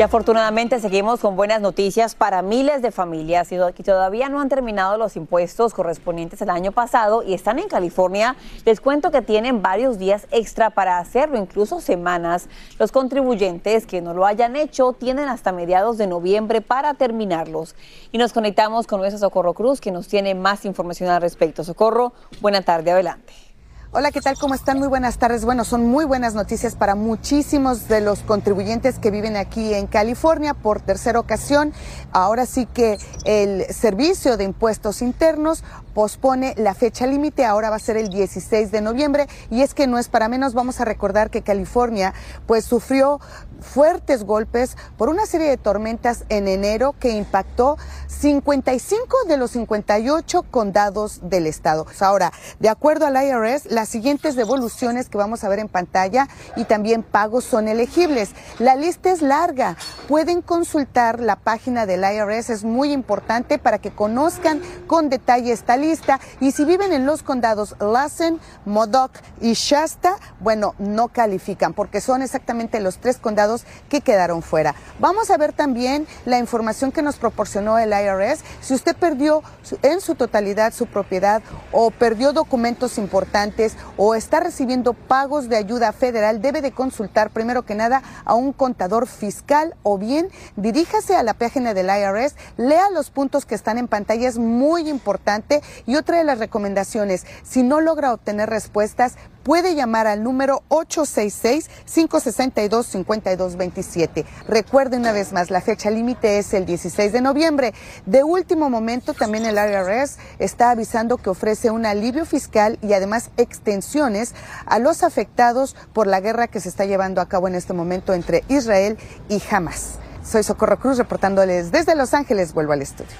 Y afortunadamente seguimos con buenas noticias para miles de familias que todavía no han terminado los impuestos correspondientes al año pasado y están en California. Les cuento que tienen varios días extra para hacerlo, incluso semanas. Los contribuyentes que no lo hayan hecho tienen hasta mediados de noviembre para terminarlos. Y nos conectamos con nuestra Socorro Cruz, que nos tiene más información al respecto. Socorro, buena tarde, adelante. Hola, ¿qué tal? ¿Cómo están? Muy buenas tardes. Bueno, son muy buenas noticias para muchísimos de los contribuyentes que viven aquí en California por tercera ocasión. Ahora sí que el Servicio de Impuestos Internos pospone la fecha límite, ahora va a ser el 16 de noviembre y es que no es para menos, vamos a recordar que California pues sufrió fuertes golpes por una serie de tormentas en enero que impactó 55 de los 58 condados del estado. Ahora, de acuerdo al IRS, las siguientes devoluciones que vamos a ver en pantalla y también pagos son elegibles. La lista es larga. Pueden consultar la página del IRS, es muy importante para que conozcan con detalle esta lista. Y si viven en los condados Lassen, Modoc y Shasta, bueno, no califican porque son exactamente los tres condados que quedaron fuera. Vamos a ver también la información que nos proporcionó el IRS. Si usted perdió en su totalidad su propiedad o perdió documentos importantes o está recibiendo pagos de ayuda federal, debe de consultar primero que nada a un contador fiscal o bien diríjase a la página del IRS, lea los puntos que están en pantalla, es muy importante. Y otra de las recomendaciones, si no logra obtener respuestas, puede llamar al número 866-562-5227. Recuerde una vez más, la fecha límite es el 16 de noviembre. De último momento, también el IRS está avisando que ofrece un alivio fiscal y además extensiones a los afectados por la guerra que se está llevando a cabo en este momento entre Israel y Hamas. Soy Socorro Cruz reportándoles desde Los Ángeles. Vuelvo al estudio.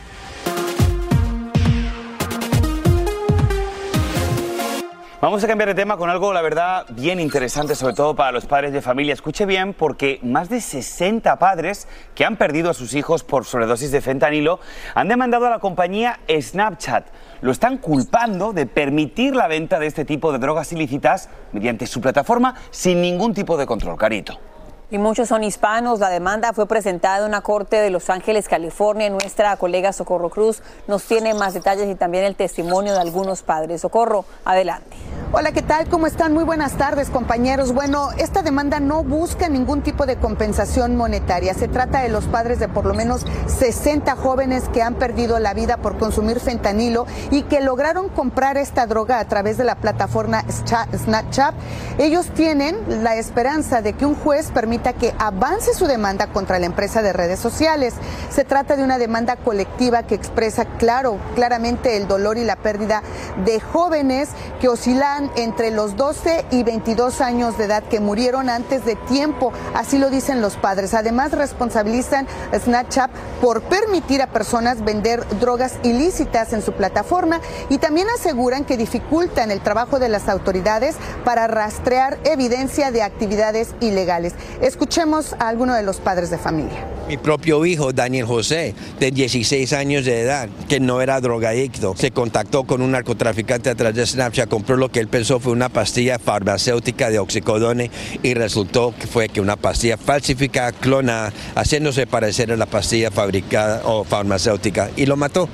Vamos a cambiar de tema con algo, la verdad, bien interesante, sobre todo para los padres de familia. Escuche bien, porque más de 60 padres que han perdido a sus hijos por sobredosis de fentanilo han demandado a la compañía Snapchat. Lo están culpando de permitir la venta de este tipo de drogas ilícitas mediante su plataforma sin ningún tipo de control. Carito. Y muchos son hispanos. La demanda fue presentada en una corte de Los Ángeles, California. Nuestra colega Socorro Cruz nos tiene más detalles y también el testimonio de algunos padres. Socorro, adelante. Hola, ¿qué tal? ¿Cómo están? Muy buenas tardes, compañeros. Bueno, esta demanda no busca ningún tipo de compensación monetaria. Se trata de los padres de por lo menos 60 jóvenes que han perdido la vida por consumir fentanilo y que lograron comprar esta droga a través de la plataforma Snapchat. Ellos tienen la esperanza de que un juez permita que avance su demanda contra la empresa de redes sociales. Se trata de una demanda colectiva que expresa claro, claramente el dolor y la pérdida de jóvenes que oscilan entre los 12 y 22 años de edad que murieron antes de tiempo, así lo dicen los padres. Además, responsabilizan Snapchat por permitir a personas vender drogas ilícitas en su plataforma y también aseguran que dificultan el trabajo de las autoridades para rastrear evidencia de actividades ilegales. Escuchemos a alguno de los padres de familia. Mi propio hijo, Daniel José, de 16 años de edad, que no era drogadicto, se contactó con un narcotraficante a través de Snapchat, compró lo que él pensó fue una pastilla farmacéutica de oxicodone y resultó que fue que una pastilla falsificada, clonada, haciéndose parecer a la pastilla fabricada o farmacéutica y lo mató.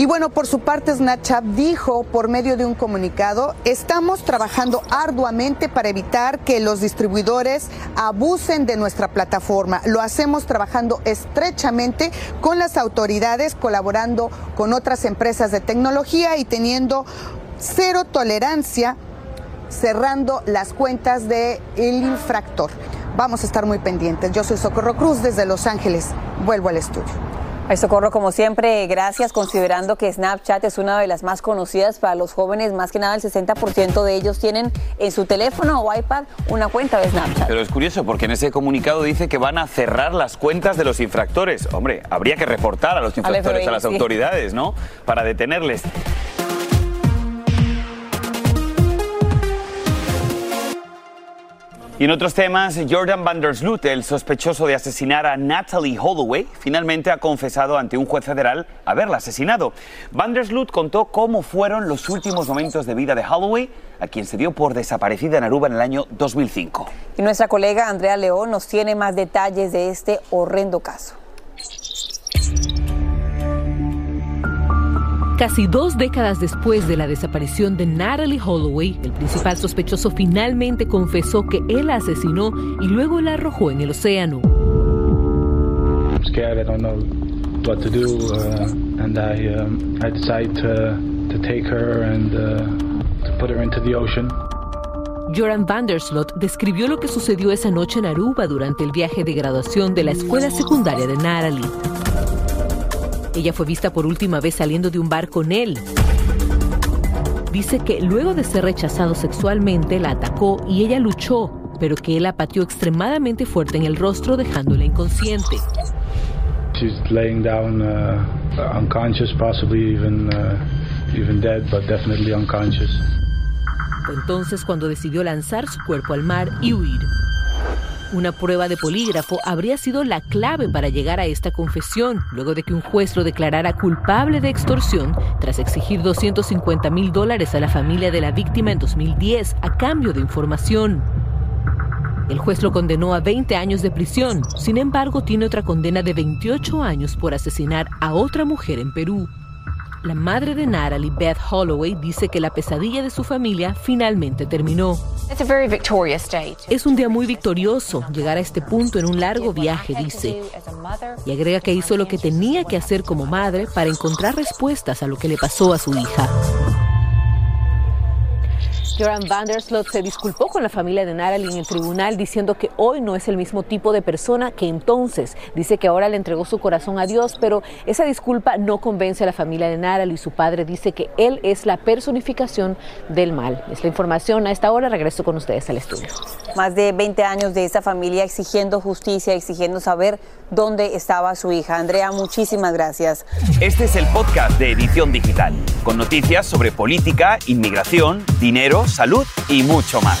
Y bueno, por su parte, Snapchat dijo por medio de un comunicado, estamos trabajando arduamente para evitar que los distribuidores abusen de nuestra plataforma. Lo hacemos trabajando estrechamente con las autoridades, colaborando con otras empresas de tecnología y teniendo cero tolerancia cerrando las cuentas del infractor. Vamos a estar muy pendientes. Yo soy Socorro Cruz desde Los Ángeles. Vuelvo al estudio. Ay, Socorro, como siempre, gracias, considerando que Snapchat es una de las más conocidas para los jóvenes, más que nada el 60% de ellos tienen en su teléfono o iPad una cuenta de Snapchat. Pero es curioso porque en ese comunicado dice que van a cerrar las cuentas de los infractores. Hombre, habría que reportar a los infractores, a las autoridades, ¿no? Para detenerles. Y en otros temas, Jordan Van der Sloot, el sospechoso de asesinar a Natalie Holloway, finalmente ha confesado ante un juez federal haberla asesinado. Van der Sloot contó cómo fueron los últimos momentos de vida de Holloway, a quien se dio por desaparecida en Aruba en el año 2005. Y nuestra colega Andrea León nos tiene más detalles de este horrendo caso. Casi dos décadas después de la desaparición de Natalie Holloway, el principal sospechoso finalmente confesó que él la asesinó y luego la arrojó en el océano. I'm scared, I don't know what to do, and I, I decided to, to take her and to put her into the ocean. Joran Vanderslot describió lo que sucedió esa noche en Aruba durante el viaje de graduación de la escuela secundaria de Natalie. Ella fue vista por última vez saliendo de un bar con él. Dice que luego de ser rechazado sexualmente la atacó y ella luchó, pero que él la pateó extremadamente fuerte en el rostro dejándola inconsciente. She's laying down uh, unconscious, possibly even, uh, even dead, but definitely unconscious. Fue entonces cuando decidió lanzar su cuerpo al mar y huir. Una prueba de polígrafo habría sido la clave para llegar a esta confesión, luego de que un juez lo declarara culpable de extorsión tras exigir 250 mil dólares a la familia de la víctima en 2010 a cambio de información. El juez lo condenó a 20 años de prisión, sin embargo tiene otra condena de 28 años por asesinar a otra mujer en Perú. La madre de Natalie, Beth Holloway, dice que la pesadilla de su familia finalmente terminó. Es un día muy victorioso llegar a este punto en un largo viaje, dice. Y agrega que hizo lo que tenía que hacer como madre para encontrar respuestas a lo que le pasó a su hija. Joran Vanderslot se disculpó con la familia de Natalie en el tribunal diciendo que hoy no es el mismo tipo de persona que entonces. Dice que ahora le entregó su corazón a Dios, pero esa disculpa no convence a la familia de Natalie. Su padre dice que él es la personificación del mal. Es la información. A esta hora regreso con ustedes al estudio. Más de 20 años de esa familia exigiendo justicia, exigiendo saber dónde estaba su hija. Andrea, muchísimas gracias. Este es el podcast de Edición Digital, con noticias sobre política, inmigración, dinero, salud y mucho más.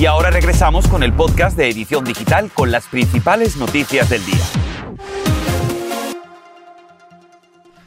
Y ahora regresamos con el podcast de Edición Digital con las principales noticias del día.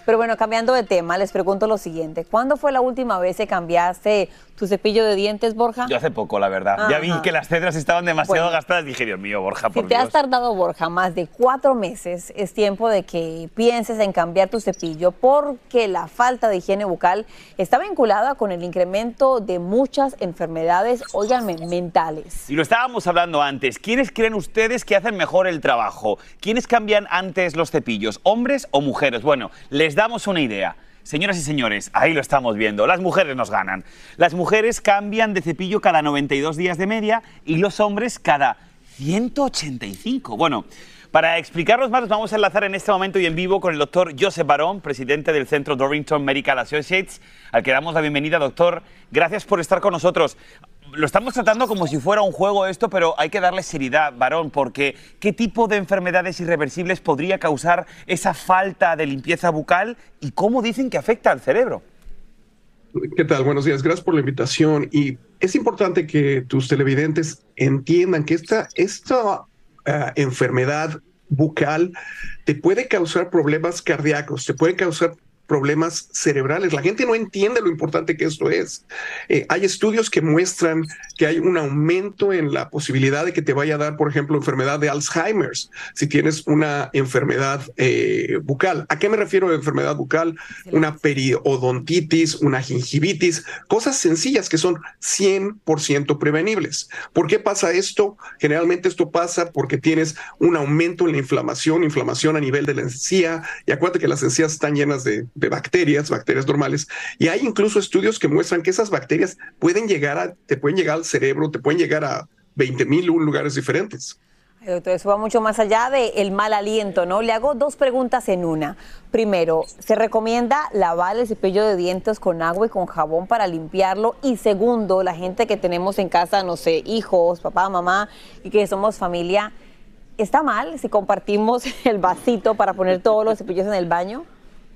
Pero bueno, cambiando de tema, les pregunto lo siguiente. ¿Cuándo fue la última vez que cambiaste tu cepillo de dientes, Borja? Yo hace poco, la verdad. Ya vi que las cedras estaban demasiado Bueno. gastadas. Dije, Dios mío, Borja, Si por te has tardado, Borja, más de cuatro meses, es tiempo de que pienses en cambiar tu cepillo porque la falta de higiene bucal está vinculada con el incremento de muchas enfermedades, óiganme, mentales. Y lo estábamos hablando antes. ¿Quiénes creen ustedes que hacen mejor el trabajo? ¿Quiénes cambian antes los cepillos, hombres o mujeres? Bueno, les damos una idea. Señoras y señores, ahí lo estamos viendo. Las mujeres nos ganan. Las mujeres cambian de cepillo cada 92 días de media y los hombres cada 185. Bueno, para explicarnos más, nos vamos a enlazar en este momento y en vivo con el doctor Joseph Barón, presidente del Centro Dorrington Medical Associates, al que damos la bienvenida, doctor. Gracias por estar con nosotros. Lo estamos tratando como si fuera un juego esto, pero hay que darle seriedad, varón, porque ¿qué tipo de enfermedades irreversibles podría causar esa falta de limpieza bucal y cómo dicen que afecta al cerebro? ¿Qué tal? Buenos días. Gracias por la invitación. Y es importante que tus televidentes entiendan que esta, esta ah, enfermedad bucal te puede causar problemas cardíacos, te puede causar problemas cerebrales. La gente no entiende lo importante que esto es. Eh, hay estudios que muestran que hay un aumento en la posibilidad de que te vaya a dar, por ejemplo, enfermedad de Alzheimer's si tienes una enfermedad eh, bucal. ¿A qué me refiero a enfermedad bucal? Una periodontitis, una gingivitis, cosas sencillas que son 100% prevenibles. ¿Por qué pasa esto? Generalmente esto pasa porque tienes un aumento en la inflamación, inflamación a nivel de la encía, y acuérdate que las encías están llenas de, de bacterias, bacterias normales, y hay incluso estudios que muestran que esas bacterias pueden llegar a, te pueden llegar al cerebro, te pueden llegar a 20 mil lugares diferentes. Doctor, eso va mucho más allá del mal aliento, ¿no? Le hago dos preguntas en una. Primero, ¿se recomienda lavar el cepillo de dientes con agua y con jabón para limpiarlo? Y segundo, la gente que tenemos en casa, no sé, hijos, papá, mamá, y que somos familia, ¿está mal si compartimos el vasito para poner todos los cepillos en el baño?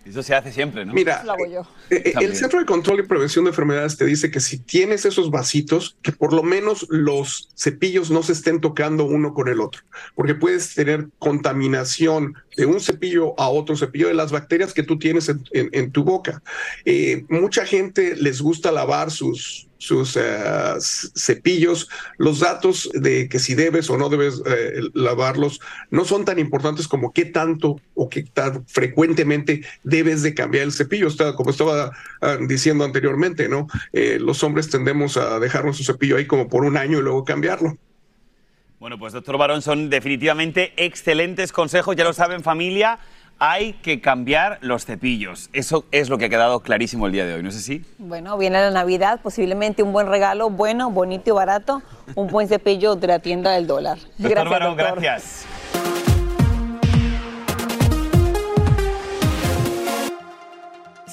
Eso se hace siempre, ¿no? Mira, Eso lo hago yo. Eh, eh. El Centro de Control y Prevención de Enfermedades te dice que si tienes esos vasitos, que por lo menos los cepillos no se estén tocando uno con el otro, porque puedes tener contaminación de un cepillo a otro cepillo de las bacterias que tú tienes en, en- en tu boca. Eh, mucha gente les gusta lavar sus, sus c- cepillos. Los datos de que si debes o no debes eh, lavarlos no son tan importantes como qué tanto o qué tan frecuentemente debes de cambiar el cepillo. Como estaba ah, diciendo anteriormente, ¿no? Eh, los hombres tendemos a dejar nuestro cepillo ahí como por un año y luego cambiarlo. Bueno, pues doctor Barón, son definitivamente excelentes consejos, ya lo saben familia, hay que cambiar los cepillos. Eso es lo que ha quedado clarísimo el día de hoy, ¿no es así? Bueno, viene la Navidad, posiblemente un buen regalo, bueno, bonito y barato, un buen cepillo de la tienda del dólar. Doctor Barón, doctor. gracias.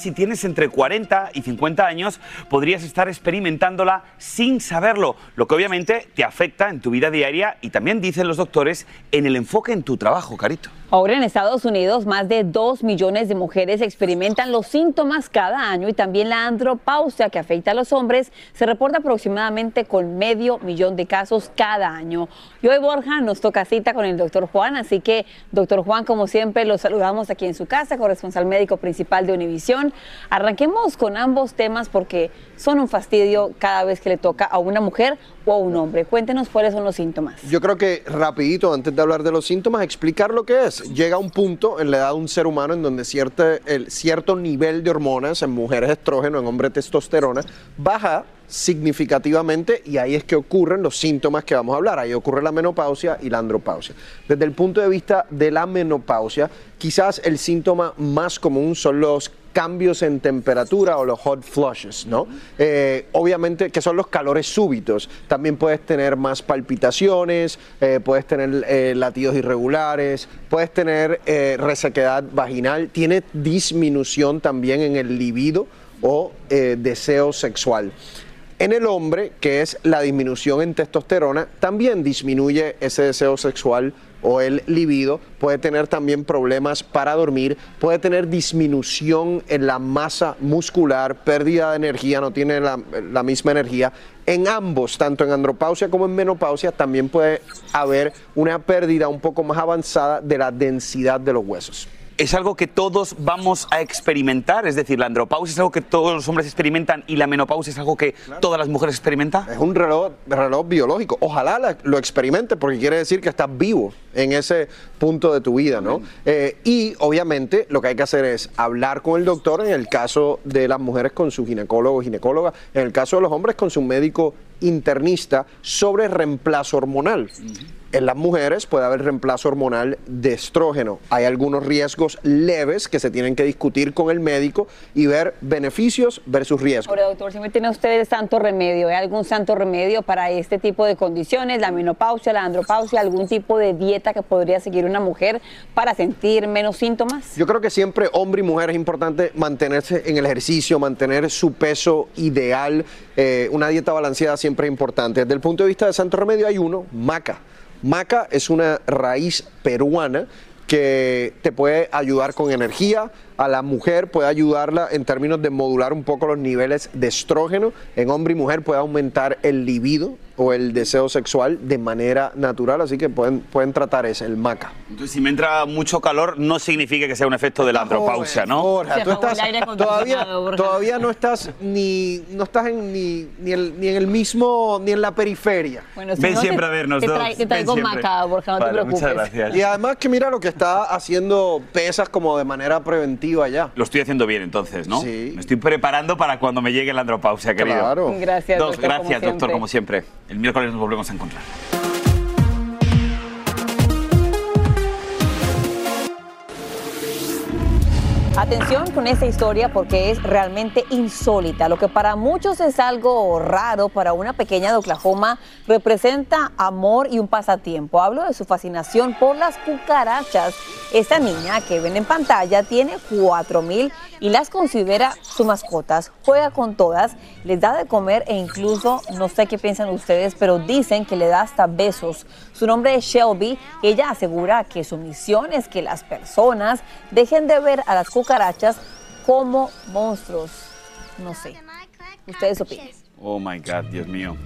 Si tienes entre 40 y 50 años, podrías estar experimentándola sin saberlo, lo que obviamente te afecta en tu vida diaria y también dicen los doctores en el enfoque en tu trabajo, Carito. Ahora en Estados Unidos, más de 2 millones de mujeres experimentan los síntomas cada año y también la andropausia que afecta a los hombres se reporta aproximadamente con medio millón de casos cada año. Y hoy, Borja, nos toca cita con el doctor Juan, así que, doctor Juan, como siempre, lo saludamos aquí en su casa, corresponsal médico principal de Univisión. Arranquemos con ambos temas porque son un fastidio cada vez que le toca a una mujer o un hombre. Cuéntenos cuáles son los síntomas. Yo creo que rapidito, antes de hablar de los síntomas, explicar lo que es. Llega un punto en la edad de un ser humano en donde cierto, el, cierto nivel de hormonas, en mujeres estrógeno, en hombres testosterona, baja significativamente y ahí es que ocurren los síntomas que vamos a hablar. Ahí ocurre la menopausia y la andropausia. Desde el punto de vista de la menopausia, quizás el síntoma más común son los cambios en temperatura o los hot flushes, ¿no? Eh, obviamente que son los calores súbitos. También puedes tener más palpitaciones, eh, puedes tener eh, latidos irregulares, puedes tener resequedad vaginal, tiene disminución también en el libido o deseo sexual. En el hombre, que es la disminución en testosterona, también disminuye ese deseo sexual o el libido, puede tener también problemas para dormir, puede tener disminución en la masa muscular, pérdida de energía, no tiene la, la misma energía. En ambos, tanto en andropausia como en menopausia, también puede haber una pérdida un poco más avanzada de la densidad de los huesos es algo que todos vamos a experimentar, es decir, la andropausia es algo que todos los hombres experimentan y la menopausia es algo que todas las mujeres experimentan. Es un reloj, reloj biológico. Ojalá lo experimente porque quiere decir que estás vivo en ese punto de tu vida, ¿no? Eh, y obviamente lo que hay que hacer es hablar con el doctor en el caso de las mujeres con su ginecólogo o ginecóloga, en el caso de los hombres con su médico internista sobre reemplazo hormonal. En las mujeres puede haber reemplazo hormonal de estrógeno. Hay algunos riesgos leves que se tienen que discutir con el médico y ver beneficios versus riesgos. Ahora, doctor, si me tiene usted el santo remedio, ¿hay algún santo remedio para este tipo de condiciones, la menopausia, la andropausia, algún tipo de dieta que podría seguir una mujer para sentir menos síntomas? Yo creo que siempre hombre y mujer es importante mantenerse en el ejercicio, mantener su peso ideal. Eh, una dieta balanceada siempre es importante. Desde el punto de vista de santo remedio hay uno, maca. Maca es una raíz peruana que te puede ayudar con energía, a la mujer puede ayudarla en términos de modular un poco los niveles de estrógeno, en hombre y mujer puede aumentar el libido o el deseo sexual de manera natural, así que pueden, pueden tratar ese, el maca. Entonces, si me entra mucho calor, no significa que sea un efecto de la andropausia, ¿no? tú estás, todavía, todavía no estás ni no estás en, ni, ni, en el mismo ni en la periferia. Ven siempre a vernos te, dos. te traigo maca, Borja, no te preocupes. Muchas gracias. Y además que mira lo que está haciendo pesas como de manera preventiva ya. Lo estoy haciendo bien entonces, ¿no? Sí. Me estoy preparando para cuando me llegue la andropausia, querido. Claro. Gracias, Dos, doctor, gracias, como doctor, siempre. como siempre. El miércoles nos volvemos a encontrar. Atención con esta historia porque es realmente insólita. Lo que para muchos es algo raro, para una pequeña de Oklahoma representa amor y un pasatiempo. Hablo de su fascinación por las cucarachas. Esta niña que ven en pantalla tiene 4000 y las considera sus mascotas. Juega con todas, les da de comer e incluso, no sé qué piensan ustedes, pero dicen que le da hasta besos. Su nombre es Shelby ella asegura que su misión es que las personas dejen de ver a las cucarachas como monstruos. No sé. Ustedes opinan. Oh my God, Dios mío.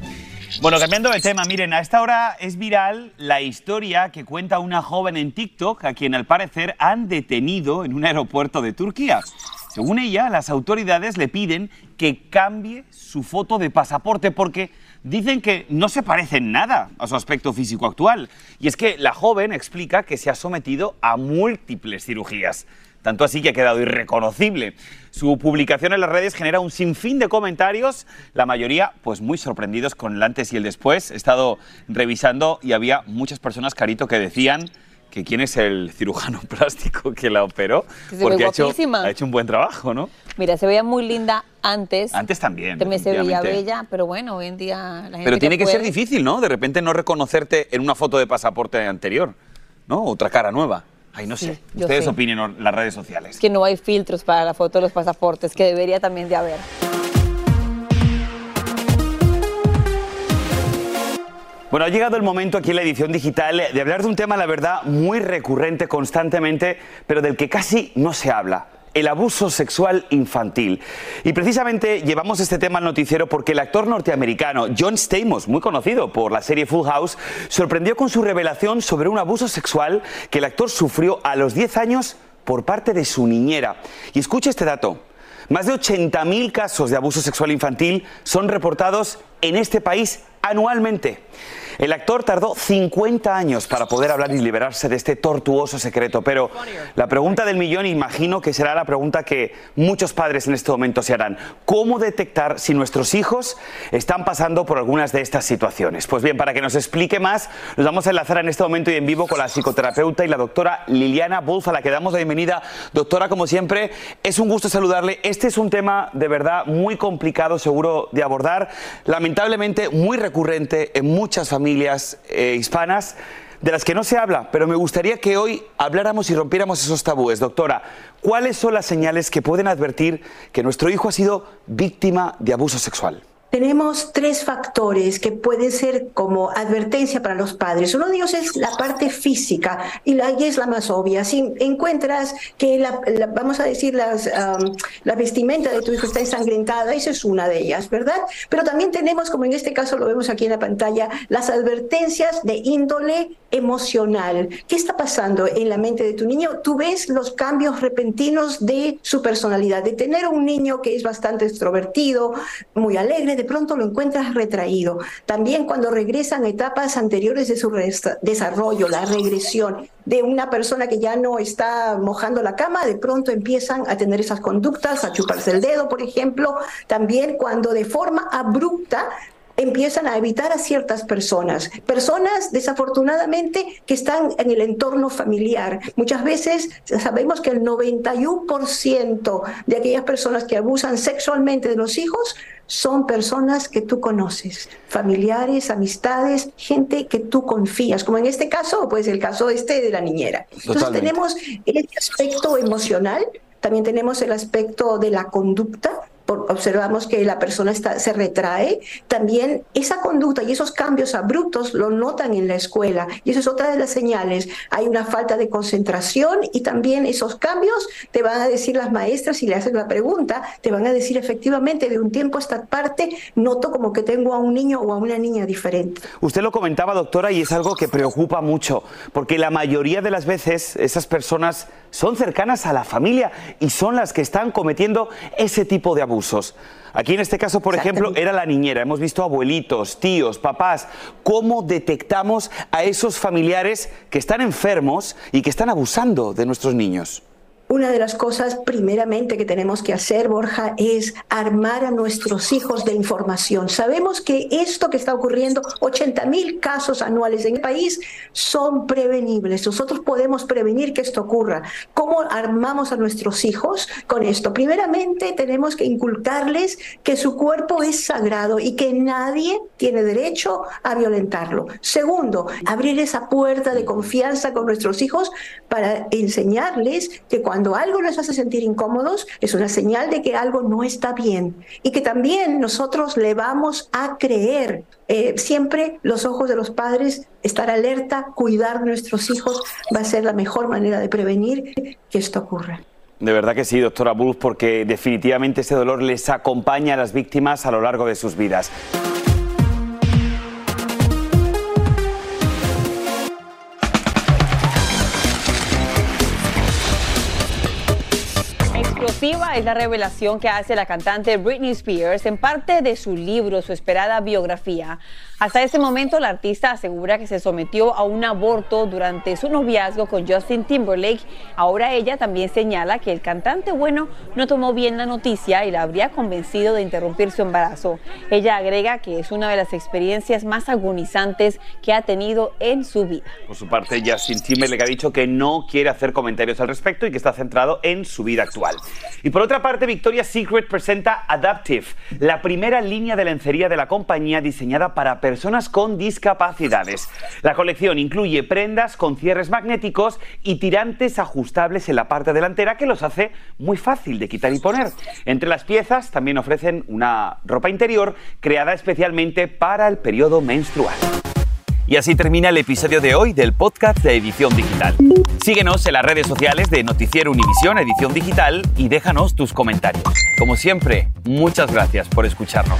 Bueno, cambiando de tema, miren, a esta hora es viral la historia que cuenta una joven en TikTok a quien al parecer han detenido en un aeropuerto de Turquía. Según ella, las autoridades le piden que cambie su foto de pasaporte porque dicen que no se parece en nada a su aspecto físico actual. Y es que la joven explica que se ha sometido a múltiples cirugías. Tanto así que ha quedado irreconocible. Su publicación en las redes genera un sinfín de comentarios, la mayoría pues muy sorprendidos con el antes y el después. He estado revisando y había muchas personas, Carito, que decían que quién es el cirujano plástico que la operó, Que se porque ha hecho, ha hecho un buen trabajo, ¿no? Mira, se veía muy linda antes. Antes también. También se veía bella, pero bueno, hoy en día la gente Pero tiene que ser puede- difícil, ¿no? De repente no reconocerte en una foto de pasaporte anterior, ¿no? Otra cara nueva. Ay, no sé. yo Ustedes sé. opinen en las redes sociales. que no hay filtros para la foto de los pasaportes, que debería también de haber. Bueno, ha llegado el momento aquí en la edición digital de hablar de un tema, la verdad, muy recurrente constantemente, pero del que casi no se habla. El abuso sexual infantil. Y precisamente llevamos este tema al noticiero porque el actor norteamericano John Stamos, muy conocido por la serie Full House, sorprendió con su revelación sobre un abuso sexual que el actor sufrió a los 10 años por parte de su niñera. Y escucha este dato. Más de 80.000 casos de abuso sexual infantil son reportados en este país anualmente. El actor tardó 50 años para poder hablar y liberarse de este tortuoso secreto, pero la pregunta del millón imagino que será la pregunta que muchos padres en este momento se harán. ¿Cómo detectar si nuestros hijos están pasando por algunas de estas situaciones? Pues bien, para que nos explique más, nos vamos a enlazar en este momento y en vivo con la psicoterapeuta y la doctora Liliana Bulf, a la que damos la bienvenida. Doctora, como siempre, es un gusto saludarle. Este es un tema de verdad muy complicado, seguro, de abordar, lamentablemente muy recurrente en muchas familias eh, hispanas de las que no se habla, pero me gustaría que hoy habláramos y rompiéramos esos tabúes. Doctora, ¿cuáles son las señales que pueden advertir que nuestro hijo ha sido víctima de abuso sexual? Tenemos tres factores que pueden ser como advertencia para los padres. Uno de ellos es la parte física y la es la más obvia. Si encuentras que, la, vamos a decir, las, la vestimenta de tu hijo está ensangrentada, esa es una de ellas, ¿verdad? Pero también tenemos, como en este caso lo vemos aquí en la pantalla, las advertencias de índole emocional. ¿Qué está pasando en la mente de tu niño? Tú ves los cambios repentinos de su personalidad, de tener un niño que es bastante extrovertido, muy alegre, de pronto lo encuentras retraído. También cuando regresan etapas anteriores de su desarrollo, la regresión de una persona que ya no está mojando la cama, de pronto empiezan a tener esas conductas, a chuparse el dedo, por ejemplo. También cuando de forma abrupta empiezan a evitar a ciertas personas, personas desafortunadamente que están en el entorno familiar. Muchas veces sabemos que el 91% de aquellas personas que abusan sexualmente de los hijos son personas que tú conoces, familiares, amistades, gente que tú confías, como en este caso, pues el caso este de la niñera. Entonces tenemos el aspecto emocional, también tenemos el aspecto de la conducta, observamos que la persona está, se retrae, también esa conducta y esos cambios abruptos lo notan en la escuela. Y eso es otra de las señales. Hay una falta de concentración y también esos cambios te van a decir las maestras, si le hacen la pregunta, te van a decir efectivamente de un tiempo a esta parte noto como que tengo a un niño o a una niña diferente. Usted lo comentaba, doctora, y es algo que preocupa mucho, porque la mayoría de las veces esas personas son cercanas a la familia y son las que están cometiendo ese tipo de abusos. Aquí en este caso, por ejemplo, era la niñera. Hemos visto abuelitos, tíos, papás. ¿Cómo detectamos a esos familiares que están enfermos y que están abusando de nuestros niños? Una de las cosas primeramente que tenemos que hacer, Borja, es armar a nuestros hijos de información. Sabemos que esto que está ocurriendo, 80 mil casos anuales en el país, son prevenibles. Nosotros podemos prevenir que esto ocurra. ¿Cómo armamos a nuestros hijos con esto? Primeramente tenemos que inculcarles que su cuerpo es sagrado y que nadie tiene derecho a violentarlo. Segundo, abrir esa puerta de confianza con nuestros hijos para enseñarles que cuando cuando algo nos hace sentir incómodos, es una señal de que algo no está bien y que también nosotros le vamos a creer. Eh, siempre los ojos de los padres, estar alerta, cuidar de nuestros hijos, va a ser la mejor manera de prevenir que esto ocurra. De verdad que sí, doctora Bulls, porque definitivamente ese dolor les acompaña a las víctimas a lo largo de sus vidas. Es la revelación que hace la cantante Britney Spears en parte de su libro, su esperada biografía. Hasta ese momento, la artista asegura que se sometió a un aborto durante su noviazgo con Justin Timberlake. Ahora ella también señala que el cantante bueno no tomó bien la noticia y la habría convencido de interrumpir su embarazo. Ella agrega que es una de las experiencias más agonizantes que ha tenido en su vida. Por su parte, Justin Timberlake ha dicho que no quiere hacer comentarios al respecto y que está centrado en su vida actual. Y por otra parte, Victoria's Secret presenta Adaptive, la primera línea de lencería de la compañía diseñada para personas con discapacidades. La colección incluye prendas con cierres magnéticos y tirantes ajustables en la parte delantera que los hace muy fácil de quitar y poner. Entre las piezas también ofrecen una ropa interior creada especialmente para el periodo menstrual. Y así termina el episodio de hoy del podcast de Edición Digital. Síguenos en las redes sociales de Noticiero Univisión Edición Digital y déjanos tus comentarios. Como siempre, muchas gracias por escucharnos.